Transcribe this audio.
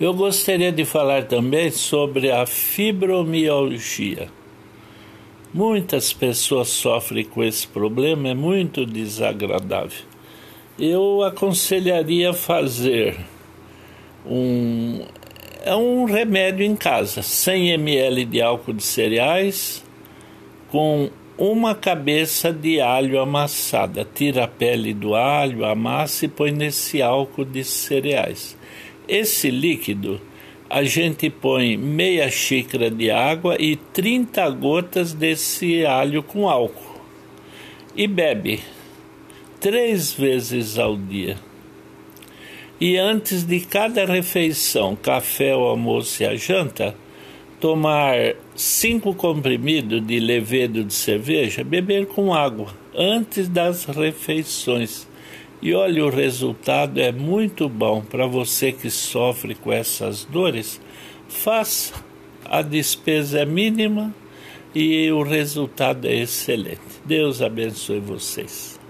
Eu gostaria de falar também sobre a fibromialgia. Muitas pessoas sofrem com esse problema, é muito desagradável. Eu aconselharia fazer um é um remédio em casa, 100 ml de álcool de cereais com uma cabeça de alho amassada. Tira a pele do alho, amassa e põe nesse álcool de cereais. Esse líquido a gente põe meia xícara de água e 30 gotas desse alho com álcool e bebe três vezes ao dia. E antes de cada refeição, café, o almoço e a janta, tomar cinco comprimidos de levedo de cerveja, beber com água antes das refeições. E olha, o resultado é muito bom para você que sofre com essas dores. Faça, a despesa é mínima e o resultado é excelente. Deus abençoe vocês.